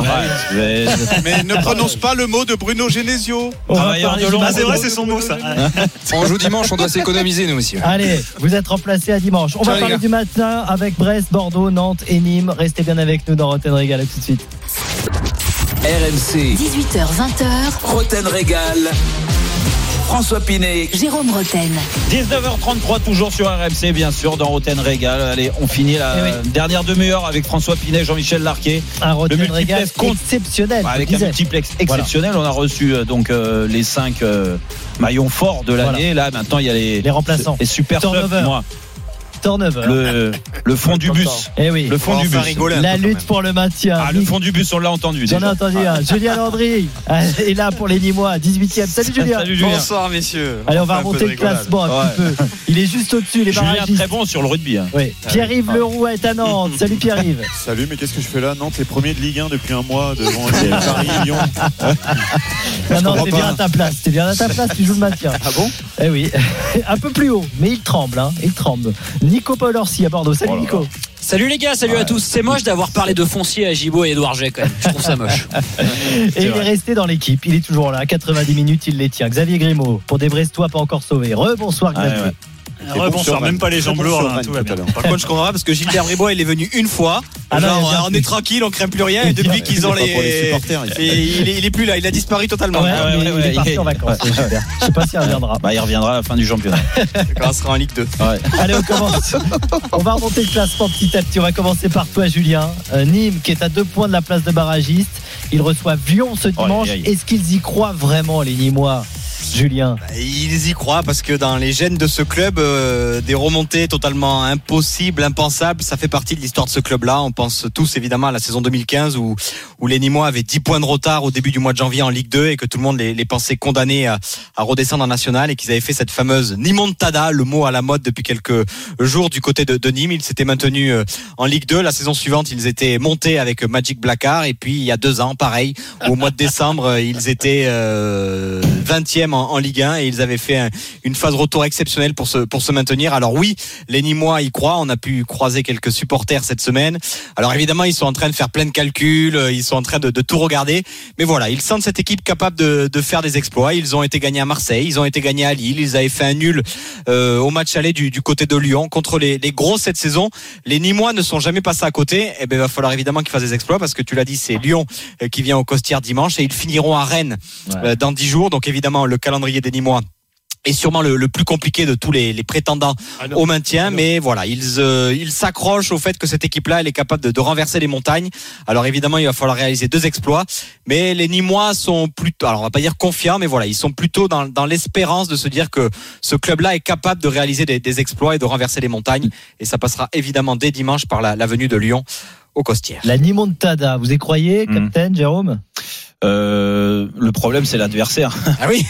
mais- Mais ne prononce pas le mot de Bruno Genesio. Ah, c'est vrai, c'est son mot ça. On joue dimanche, on doit s'économiser nous aussi. Allez, vous êtes remplacés à dimanche. On va parler du matin avec Brest, Bordeaux, Nantes et Nîmes. Restez bien avec nous dans Rotten Régal. À tout de suite. RMC, 18h20h, Roten Régal. François Pinet, Jérôme Roten. 19h33 toujours sur RMC bien sûr dans Roten Régal. Allez, on finit la Eh oui. dernière demi-heure avec François Pinet, Jean-Michel Larquet. Un multiplex Régal compte. exceptionnel. Avec un multiplex exceptionnel, on a reçu euh, donc euh, les cinq euh, maillons forts de l'année. Là, maintenant, il y a les, Les remplaçants. les super subs, Turnover. moi. Turnover. Le, le fond du bus. Eh oui. Le fond du bus. La lutte pour le maintien. Ah, le fond du bus, on l'a entendu. J'en ai entendu un. Julien Landry euh, est là pour les Nîmois, 18e. Salut Julien. Salut Julien. Bonsoir, messieurs. Allez, on va remonter de le classement un petit peu. Il est juste au-dessus, les Julien barragistes. très bon sur le rugby. hein. Oui. Pierre-Yves Leroux est à Nantes. Salut Pierre-Yves. Salut, mais qu'est-ce que je fais là? Nantes est premier de Ligue 1 depuis un mois devant Paris et Lyon. Non, non, t'es bien à ta place. T'es bien à ta place, tu joues le maintien. Ah bon? Eh oui. Un peu plus haut, mais il tremble, hein. Il tremble. Nico Paul Orsi à Bordeaux. Salut Oh Nico. Salut les gars, salut à tous. C'est moche d'avoir parlé de foncier à Gibo et Edouard G quand même. Je trouve ça moche. Et il est resté dans l'équipe. Il est toujours là. 90 minutes, il les tient. Xavier Grimaud, pour des Brestois pas encore sauvés. Rebonsoir Ouais, Xavier. ouais. Rebonsoir, même pas les jambes lourdes, hein. Par contre, je comprends pas parce que Gilbert Bribois, il est venu une fois. Ah non, il genre, vient on plus. est tranquille, on craint plus rien. Et depuis qu'ils ont les les. supporters. Et il, est, il est plus là, il a disparu totalement. Ouais, ouais, ouais, il est ouais, parti il- en vacances. ouais. Gilbert. Je sais pas s'il reviendra. Bah, il reviendra à la fin du championnat. Quand on sera en Ligue 2. Ouais. Allez, on commence. On va remonter le classement petit à petit. On va commencer par toi, Julien. Euh, Nîmes, qui est à deux points de la place de barragiste. Ils reçoivent Lyon ce dimanche. Est-ce qu'ils y croient vraiment, les Nîmois? Julien Ils y croient parce que dans les gènes de ce club, euh, des remontées totalement impossibles, impensables, ça fait partie de l'histoire de ce club-là. On pense tous évidemment à la saison 2015 où, où les Nîmois avaient 10 points de retard au début du mois de janvier en Ligue 2 et que tout le monde les, les pensait condamnés à, à redescendre en national et qu'ils avaient fait cette fameuse Nimontada, le mot à la mode depuis quelques jours du côté de, de Nîmes. Ils s'étaient maintenus euh, en Ligue 2. La saison suivante, ils étaient montés avec Magic Blackard et puis il y a deux ans, pareil, au mois de décembre, euh, ils étaient euh, 20e troisième en, en Ligue 1 et ils avaient fait un- une phase retour exceptionnelle pour se pour se maintenir. Alors oui, les Nîmois y croient. On a pu croiser quelques supporters cette semaine. Alors évidemment, ils sont en train de faire plein de calculs, euh, ils sont en train de, de tout regarder. Mais voilà, ils sentent cette équipe capable de, de faire des exploits. Ils ont été gagnés à Marseille, ils ont été gagnés à Lille, ils avaient fait un nul euh, au match aller du, du côté de Lyon contre les, les gros cette saison. Les Nîmois ne sont jamais passés à côté. Et ben, il va falloir évidemment qu'ils fassent des exploits parce que tu l'as dit, c'est Lyon euh, qui vient au Costières dimanche et ils finiront à Rennes dans dix jours. Donc évidemment, le calendrier des Nîmois est sûrement le, le plus compliqué de tous les, les prétendants au maintien. Mais voilà, ils euh, ils s'accrochent au fait que cette équipe-là, elle est capable de, de renverser les montagnes. Alors évidemment, il va falloir réaliser deux exploits. Mais les Nîmois sont plutôt, alors on va pas dire confiants, mais voilà, ils sont plutôt dans, dans l'espérance de se dire que ce club-là est capable de réaliser des, des exploits et de renverser les montagnes. Et ça passera évidemment dès dimanche par la, la venue de Lyon au Costières. La Nimontada, vous y croyez, Hmm. capitaine Jérôme? Euh, le problème, c'est l'adversaire. Ah oui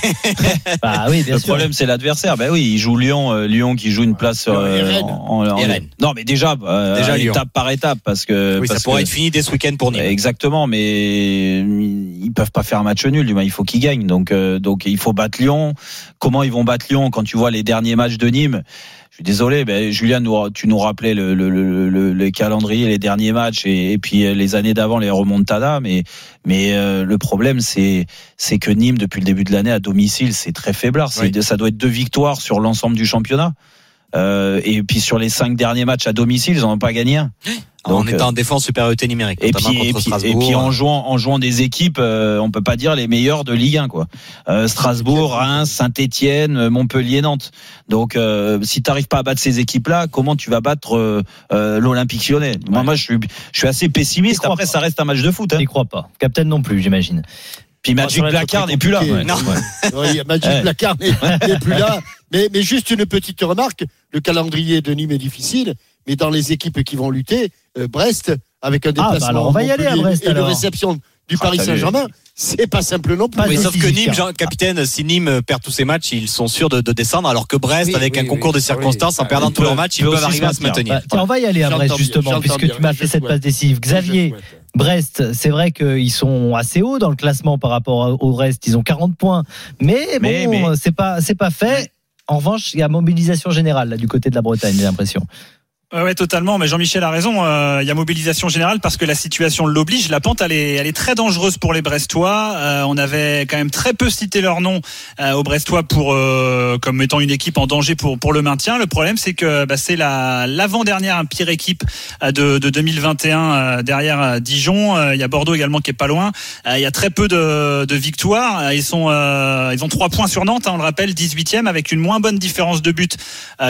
Bah oui, bien Le sûr. problème, c'est l'adversaire. Ben oui, il joue Lyon, euh, Lyon qui joue une place euh, en, en- Rennes. Non, mais déjà, euh, Déjà étape par étape, parce que Oui, ça pourrait que- être fini dès ce week-end pour Nîmes. Exactement, mais ils peuvent pas faire un match nul. du moins, Il faut qu'ils gagnent. Donc, euh, donc il faut battre Lyon. Comment ils vont battre Lyon quand tu vois les derniers matchs de Nîmes? Je suis désolé, ben, Julien, nous- tu nous rappelais le, le, le, le- le calendrier, les derniers matchs et, et puis euh, les années d'avant, les remontadas. Mais, mais euh, le problème, c'est c'est que Nîmes, depuis le début de l'année, à domicile, c'est très faiblard. Oui. Ça doit être deux victoires sur l'ensemble du championnat. Euh, et puis sur les cinq derniers matchs à domicile, ils n'en ont pas gagné un. En Donc, étant en défense supériorité numérique, et puis, et puis, Strasbourg. et puis en jouant en jouant des équipes, euh, on peut pas dire les meilleures de Ligue 1 quoi. Euh, Strasbourg, Reims, Saint-Étienne, Montpellier, Nantes. Donc euh, si tu n'arrives pas à battre ces équipes-là, comment tu vas battre euh, euh, l'Olympique Lyonnais? Moi, moi je suis je suis assez pessimiste. Après pas. ça reste un match de foot. Hein. J'y crois pas. Capitaine non plus, j'imagine. Puis Magic va être Placard n'est plus là. compliqué. Non. Oui, Magic Ouais. Placard n'est n'est plus là. Mais, mais juste une petite remarque. Le calendrier de Nîmes est difficile, mais dans les équipes qui vont lutter, euh, Brest, avec un bah déplacement alors, on va y aller à Brest, et une réception du Ah, Paris. Saint-Germain, c'est pas simple non plus. Oui, sauf que Nîmes, hein. Jean, capitaine, si Nîmes perd tous ses matchs, ils sont sûrs de, de descendre, alors que Brest, Oui, avec oui, un oui. concours de circonstances, en Oui. perdant tous leurs matchs, ils peuvent arriver à se maintenir. Bah, tiens, on va y aller à Brest justement, puisque bien. tu m'as fait cette passe décisive. Xavier. Brest, c'est vrai qu'ils sont assez hauts dans le classement par rapport au reste. Ils ont 40 points, mais bon, Mais- mais- c'est pas c'est pas fait. En revanche, il y a mobilisation générale là du côté de la Bretagne, j'ai l'impression. Ouais, ouais, totalement. Mais Jean-Michel a raison. euh, Il y a mobilisation générale parce que la situation l'oblige. La pente, elle est, elle est très dangereuse pour les Brestois. Euh, on avait quand même très peu cité leur nom euh, aux Brestois pour euh, comme étant une équipe en danger pour pour le maintien. Le problème, c'est que bah, c'est la l'avant-dernière pire équipe euh, de, de 2021 euh, derrière Dijon. Il y a Bordeaux également qui est pas loin. Il y a très peu de, de victoires. Ils sont ils ont trois points sur Nantes. hein, on le rappelle, 18e avec une moins bonne différence de but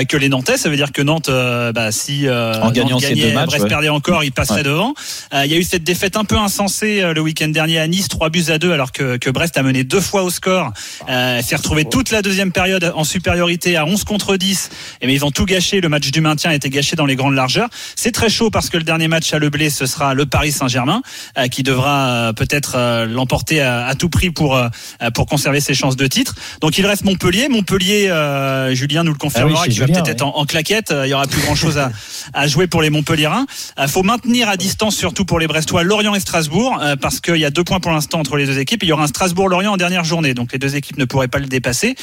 que les Nantais. Ça veut dire que Nantes, bah, euh, En gagnant Nantes ces gagnait, deux matchs, Brest ouais. perdait encore, il passerait Ouais. devant. Euh, Il y a eu cette défaite un peu insensée euh, le week-end dernier à Nice, 3 buts à 2, alors que, que Brest a mené deux fois au score. Euh, s'est retrouvé toute la deuxième période en supériorité à 11 contre 10. Et mais ils ont tout gâché. Le match du maintien a été gâché dans les grandes largeurs. C'est très chaud parce que le dernier match à Le Blé, ce sera le Paris Saint-Germain, euh, qui devra euh, peut-être euh, l'emporter à, à tout prix pour euh, pour conserver ses chances de titre. Donc il reste Montpellier. Montpellier, euh, Julien nous le confirmera, Ah oui, qui va Julien, peut-être ouais. être en, en claquette. Euh, Il y aura plus grand chose à, à jouer pour les Montpelliérains. Il faut maintenir à distance, surtout pour les Brestois, Lorient et Strasbourg, euh, parce qu'il y a deux points pour l'instant entre les deux équipes. Il y aura un Strasbourg-Lorient en dernière journée, donc les deux équipes ne pourraient pas le dépasser.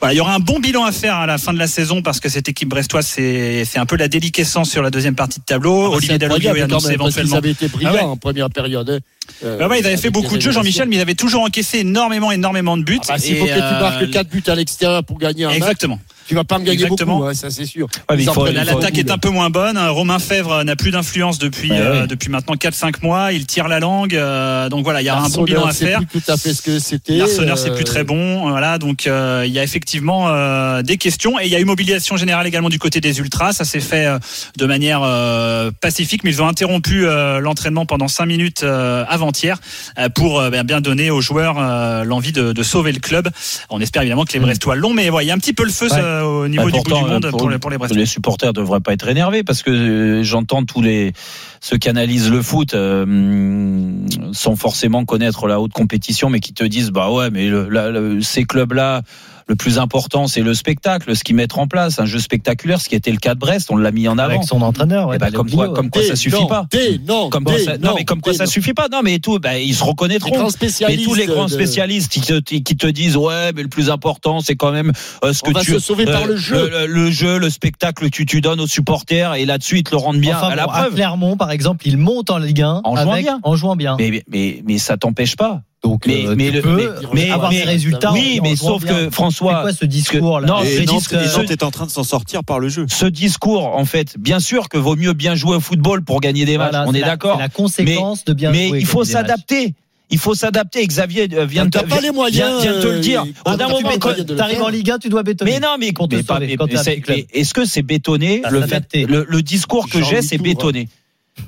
Voilà, il y aura un bon bilan à faire à la fin de la saison, parce que cette équipe brestoise, c'est un peu la déliquescence sur la deuxième partie de tableau. Ah, Olivier Dalloglio est annoncé éventuellement. avaient été brillants Ah ouais. en première période. hein. Euh, ouais, ils avaient fait beaucoup de jeux, Jean-Michel, mais ils avaient toujours encaissé énormément, énormément de buts. Ah bah, Et, faut que tu euh, marques 4 buts à l'extérieur pour gagner un match, Exactement. Tu vas pas en gagner Exactement. beaucoup, hein, ça c'est sûr. l'attaque est un peu moins bonne. Romain Fèvre n'a plus d'influence depuis Ouais, euh, ouais. depuis maintenant 4-5 mois. Il tire la langue. euh, donc voilà, il y a un bon bilan à faire. plus tout à fait ce que c'était. L'arseneur c'est euh, plus très bon, voilà donc euh, il y a effectivement euh, des questions et il y a eu mobilisation générale également du côté des ultras. Ça s'est fait euh, de manière euh, pacifique, mais ils ont interrompu euh, l'entraînement pendant 5 minutes euh, avant-hier euh, pour euh, bien donner aux joueurs euh, l'envie de, de sauver le club. On espère évidemment que les Brestois l'ont, mais voilà, il y a un petit peu le feu Mm. Ouais. Ça, au niveau Bah, du bout pourtant, du monde euh, pour, les pour les supporters devraient pas être énervés parce que euh, j'entends tous les ceux qui analysent le foot euh, sans forcément connaître la haute compétition, mais qui te disent bah ouais, mais le- la- le- ces clubs-là, le plus important, c'est le spectacle, ce qu'ils mettent en place, un jeu spectaculaire, ce qui était le cas de Brest, on l'a mis en avant. Avec son entraîneur. ouais, Eh ben, Dale comme quoi, Oblio. comme quoi ça suffit non, pas. non, Comme quoi ça, non, mais comme quoi ça suffit pas. Non, mais tout, ben, ils se Les reconnaîtront. grands Mais spécialistes. tous les grands de- spécialistes qui te, qui te disent ouais mais le plus important c'est quand même euh, ce On que va tu se sauver par euh, le jeu. le, le jeu le spectacle que tu donnes aux supporters et là-dessus ils te le rendent bien Enfin, à la bon, à preuve Clermont, par exemple, il monte en Ligue 1 En jouant bien. en jouant bien. mais mais mais ça t'empêche pas Donc, mais euh, mais tu le peux mais, mais- avoir mais- des résultats. oui mais sauf bien. que François quoi ce discours là non, Et ce Nantes, et est en train de s'en sortir par le jeu. ce discours en fait bien sûr que vaut mieux bien jouer au football pour gagner des matchs Voilà, on est d'accord la conséquence de bien mais jouer, il faut s'adapter il faut s'adapter Xavier euh, vient te- pas les moyens, vient- vient de te le euh, dire au d'un tu moment quand- T'arrives faire. en Ligue 1, tu dois bétonner. Mais non, mais, mais mais- mais mais est-ce que c'est bétonné le, fait, le, le discours que j'ai, c'est bétonné.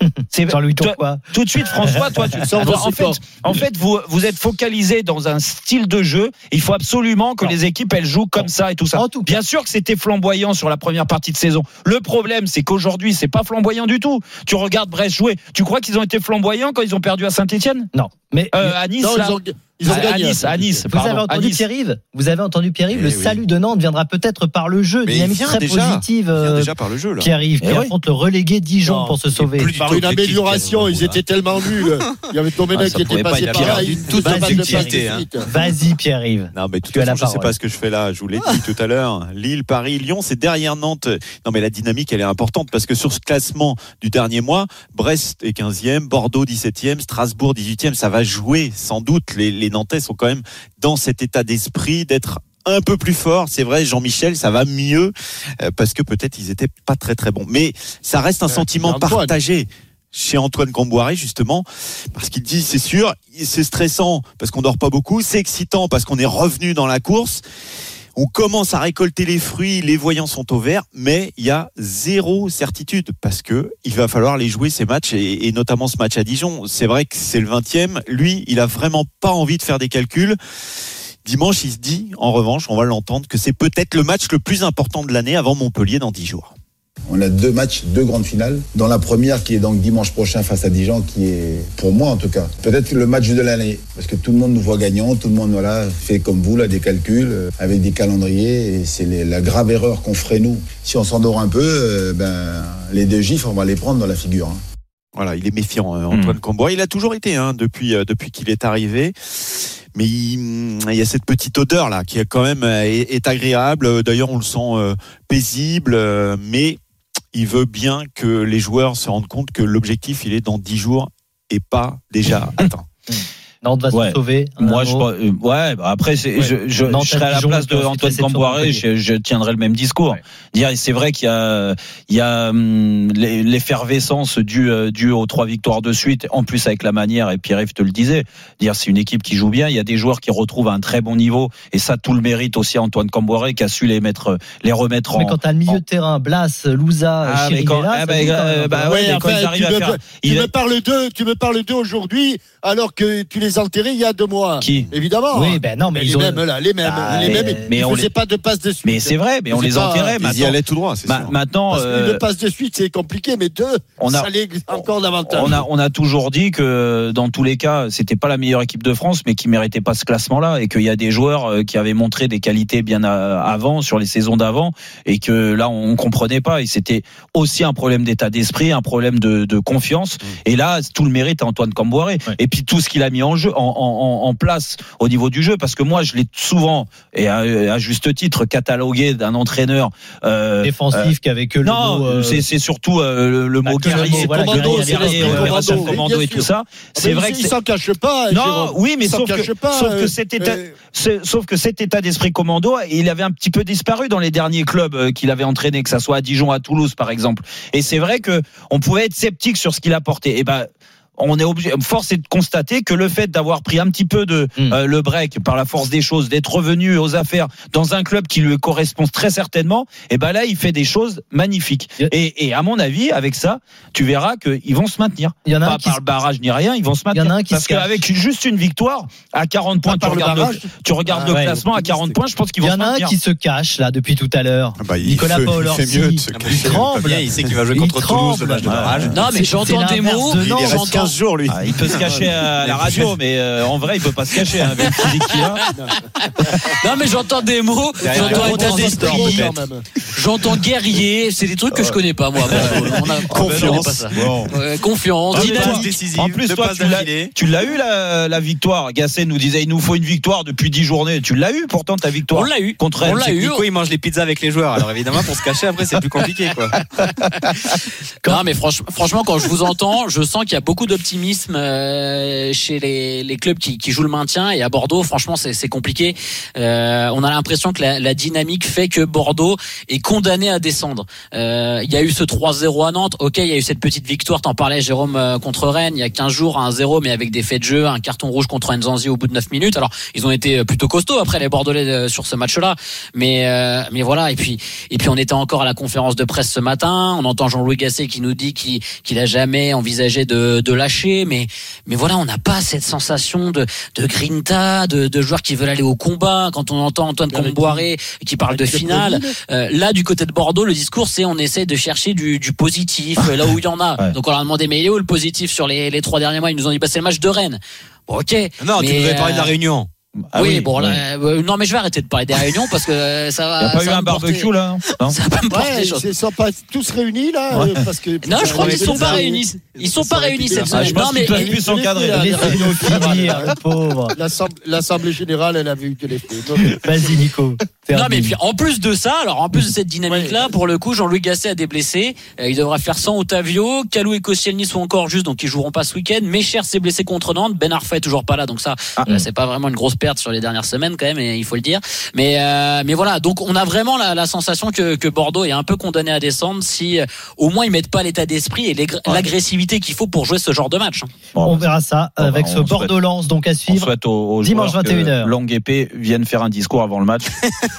C'est Jean-Louis Tourcoing. Tout de suite, François, toi, tu Sors de en fait, en fait, vous vous êtes focalisé dans un style de jeu. Il faut absolument que Non. les équipes elles jouent comme ça et tout ça. En tout cas. Bien sûr que c'était flamboyant sur la première partie de saison. Le problème, c'est qu'aujourd'hui, c'est pas flamboyant du tout. Tu regardes Brest jouer. Tu crois qu'ils ont été flamboyants quand ils ont perdu à Saint-Etienne Non. Mais euh, À Nice, Non, là ils ont, ils ont à, à. Nice, à Nice, vous pardon, avez à entendu Nice. Pierre-Yves Vous avez entendu Pierre-Yves Eh Le oui. salut de Nantes viendra peut-être par le jeu. Mais Dynamique très déjà. positive. Euh, déjà par le jeu là. Pierre-Yves qui Eh oui. affronte le relégué Dijon Non, pour se sauver. Par tout une amélioration, ils étaient tellement nuls. Il y avait Ah, Domenech ça qui était pas passé par là. Toute hein. Vas-y Pierre-Yves. Non, mais as la façon, je sais parole. pas ce que je fais là. Je vous l'ai dit tout à l'heure. Lille, Paris, Lyon, c'est derrière Nantes. Non, mais la dynamique, elle est importante parce que sur ce classement du dernier mois, Brest est 15e, Bordeaux 17e, Strasbourg 18e. Ça va jouer sans doute. Les, les Nantais sont quand même dans cet état d'esprit d'être un peu plus fort. C'est vrai, Jean-Michel, ça va mieux euh, parce que peut-être ils étaient pas très très bons. Mais ça reste un sentiment partagé chez Antoine Camboiré justement parce qu'il dit c'est sûr c'est stressant parce qu'on dort pas beaucoup c'est excitant parce qu'on est revenu dans la course on commence à récolter les fruits, les voyants sont au vert, mais il y a zéro certitude parce que il va falloir les jouer ces matchs et, notamment ce match à Dijon. C'est vrai que c'est le 20e. Lui, il a vraiment pas envie de faire des calculs. Dimanche, il se dit, en revanche, on va l'entendre, que c'est peut-être le match le plus important de l'année avant Montpellier dans 10 jours. On a deux matchs, deux grandes finales. Dans la première, qui est donc dimanche prochain face à Dijon, qui est, pour moi en tout cas, peut-être le match de l'année. Parce que tout le monde nous voit gagnants, tout le monde voilà, fait comme vous, là, des calculs, euh, avec des calendriers. Et c'est les- la grave erreur qu'on ferait nous. Si on s'endort un peu, euh, ben, les deux gifs, on va les prendre dans la figure. hein. Voilà, il est méfiant, euh, Antoine Camboire. Il a toujours été, hein, depuis, euh, depuis qu'il est arrivé. Mais il, il y a cette petite odeur là qui est quand même est, est agréable. D'ailleurs, on le sent euh, paisible, euh, mais il veut bien que les joueurs se rendent compte que l'objectif, il est dans 10 jours et pas déjà atteint. Nantes va Ouais. se sauver. Moi, je, pense- euh, ouais, bah après, Ouais. je, je, Nantes je serais à la Dijon, place de ensuite Antoine Camboiré, je, je tiendrais le même discours. Ouais. Dire, c'est vrai qu'il y a, il y a hum, l'e- l'effervescence due, euh, due aux trois victoires de suite, en plus avec la manière, et Pierre-Yves te le disait, dire c'est une équipe qui joue bien, il y a des joueurs qui retrouvent un très bon niveau, et ça, tout le mérite aussi à Antoine Camboiré qui a su les mettre, les remettre Mais en. quand t'as le milieu en- de terrain, Blas, Louza, Ah, mais quand- ah, bah, joue quand euh, même. bah, ouais, mais quand enfin, ils arrivent tu à me, faire- tu il- me parles d'eux, tu me parles d'eux aujourd'hui, alors que tu les as enterrés il y a deux mois. Qui Évidemment. Oui, ben non, mais les ils ont. mêmes là, les mêmes, Ah, les mais- mêmes. mais ils on les- pas de passe de suite. Mais c'est vrai, mais on les pas- enterrait. Ils y allaient tout droit, c'est ma- sûr. maintenant, Parce euh, Une passe de suite, c'est compliqué, mais deux, on a- ça l'est encore davantage. On a, on a toujours dit que dans tous les cas, c'était pas la meilleure équipe de France, mais qui méritait pas ce classement-là, et qu'il y a des joueurs euh, qui avaient montré des qualités bien à- avant, sur les saisons d'avant, et que là, on comprenait pas. Et c'était aussi un problème d'état d'esprit, un problème de, de confiance. Et là, tout le mérite à Antoine Camboiré. Ouais. Et puis tout ce qu'il a mis en jeu, en, en, en place au niveau du jeu, parce que moi, je l'ai souvent et à, à juste titre catalogué d'un entraîneur euh, défensif qui avait que le non, mot, euh, c'est c'est surtout euh, le, le mot guerrier, mot, voilà, guerrier, commando, c'est commando, commando et tout ça. C'est vrai il- que il c'est- s'en cache pas. non, Jérôme. oui, mais Il s'en sauf cache que, pas, sauf que euh, cet état, euh, c'est- sauf que cet état d'esprit commando, il avait un petit peu disparu dans les derniers clubs euh, qu'il avait entraîné, que ça soit à Dijon, à Toulouse, par exemple. Et c'est vrai que on pouvait être sceptique sur ce qu'il apportait. Et ben. On est obligé, force est de constater que le fait d'avoir pris un petit peu de Mm. euh, le break par la force des choses, d'être revenu aux affaires dans un club qui lui correspond très certainement, et ben là il fait des choses magnifiques. Et, et à mon avis, avec ça, tu verras qu'ils vont se maintenir. Il y en a un Pas qui par se- le barrage ni rien, ils vont se Il y en maintenir. a un qui Parce qu'avec juste une victoire, à 40 points, Pas tu par le regardes, barrage. le, tu regardes Ah le ouais. classement à 40 points, je pense qu'ils Il y vont en a un maintenir. qui se cache là depuis tout à l'heure. Bah, il Nicolas fait- il Paolorsi, fait mieux de se il cacher. tremble. Il sait qu'il va jouer Il contre Toulouse le match de barrage. Non, mais j'entends des mots. Il J'entends 15 jours, lui. Ah, il peut se cacher à la radio, mais euh, en vrai, il peut pas se cacher. Hein, avec le physique qu'il a. Non, mais j'entends des mots, j'entends état d'esprit, j'entends guerrier, c'est des trucs que je connais pas, moi. On a- Confiance. on. Bon. Ouais, confiance, Dynamique. En plus, toi, tu l'as, eu la, la victoire. Gasset nous disait il nous faut une victoire depuis 10 journées. Tu l'as eu pourtant ta victoire. On l'a eu. contre On elle. l'a eu. Il mange les pizzas avec les joueurs. Alors évidemment, pour se cacher, après, c'est plus compliqué, quoi. Non, mais franch- franchement, quand je vous entends, je sens qu'il y a beaucoup d'optimisme euh, chez les, les clubs qui, qui jouent le maintien. Et à Bordeaux, franchement, c'est compliqué. Euh, on a l'impression que la, la dynamique fait que Bordeaux est condamné à descendre. Euh, il y a eu ce 3-0 à Nantes. Ok, il y a eu cette petite victoire. T'en parlais, Jérôme, euh, contre Rennes. Il y a 15 jours, un 0 mais avec des faits de jeu, un carton rouge contre Nzanzi au bout de 9 minutes. Alors, ils ont été plutôt costauds après les Bordelais euh, sur ce match-là. Mais, euh, mais voilà. Et puis, et puis, on était encore à la conférence de presse ce matin. On entend Jean-Louis Gasset qui nous dit qu'il qu'il a jamais envisagé de, de lâcher. Mais, mais voilà, on n'a pas cette sensation de, de grinta, de, de joueurs qui veulent aller au combat. Quand on entend Antoine Comboiré qui parle de finale, euh, là, du côté de Bordeaux, le discours, c'est on essaie de chercher du, du positif euh, là où il y en a. Donc, on leur a demandé, mais il est où le positif sur les, les trois derniers mois? Ils nous ont dit, bah, c'est le match de Rennes. Bon, ok. Non, tu Mais, nous avais parlé de la euh, Réunion. Ah oui, oui, bon, là, euh, non, mais je vais arrêter de parler des réunions parce que euh, ça va. Il n'y a pas eu un porter- barbecue là non Ça va Ouais, chance. ils sont pas tous réunis là Ouais. parce que Non, je crois qu'ils sont pas réunis. Ils sont pas réunis cette Ah, semaine. Non, mais finir, le pauvre. L'Assemblée l'Assemblée générale, elle avait eu. Donc, Vas-y, Nico. Non mais puis en plus de ça, alors en plus de cette dynamique là, pour le coup, Jean-Louis Gasset a des blessés. Euh, il devra faire sans Otavio, Kalou et Koscielny sont encore juste, donc ils joueront pas ce week-end. Mecher s'est blessé contre Nantes, Ben Arfa est toujours pas là, donc ça, euh, c'est pas vraiment une grosse perte sur les dernières semaines quand même, et il faut le dire. Mais euh, mais voilà, donc on a vraiment la, la sensation que, que Bordeaux est un peu condamné à descendre si euh, au moins ils mettent pas l'état d'esprit et l'agr- l'agressivité qu'il faut pour jouer ce genre de match. hein. On verra ça Bon, avec bah, ce on Bordeaux-Lens donc à On suivre. souhaite aux, aux Dimanche joueurs que 21h. Longue épée vienne faire un discours avant le match.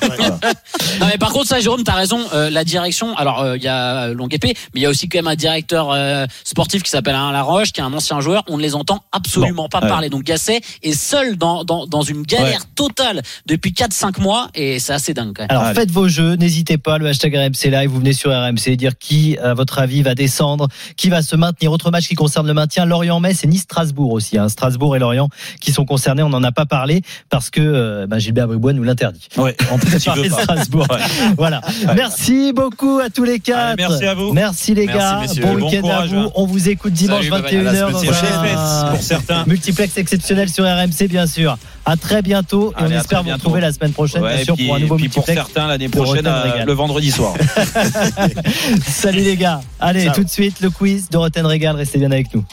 Non mais par contre ça Jérôme t'as raison euh, la direction alors euh, il y a Longue Épée mais il y a aussi quand même un directeur euh, sportif qui s'appelle Alain Laroche qui est un ancien joueur on ne les entend absolument pas ouais. parler donc Gasset est seul dans, dans, dans une galère totale depuis 4-5 mois et c'est assez dingue quand même. Alors Allez. faites vos jeux, n'hésitez pas, le hashtag RMC Live, vous venez sur RMC dire qui, à votre avis, va descendre, qui va se maintenir. Autre match qui concerne le maintien, Lorient-Metz et Nice-Strasbourg aussi. Hein. Strasbourg et Lorient qui sont concernés, on n'en a pas parlé parce que euh, ben, Gilbert Bribois nous l'interdit. Ouais. On peut parler pas. Strasbourg. Voilà. Merci beaucoup à tous les quatre. Allez, merci à vous. Merci les Merci, gars. messieurs. Bon Bon week-end à vous. hein. On vous écoute dimanche Salut, bye bye. 21h À la dans semaine un pour certains. multiplex exceptionnel sur RMC bien sûr. À très bientôt et on espère vous bientôt. retrouver la semaine prochaine Ouais, bien sûr puis, pour un nouveau puis pour certains l'année prochaine euh, le vendredi soir. Salut les gars. Allez, Ciao. tout de suite le quiz de Rotten Régal. Restez bien avec nous.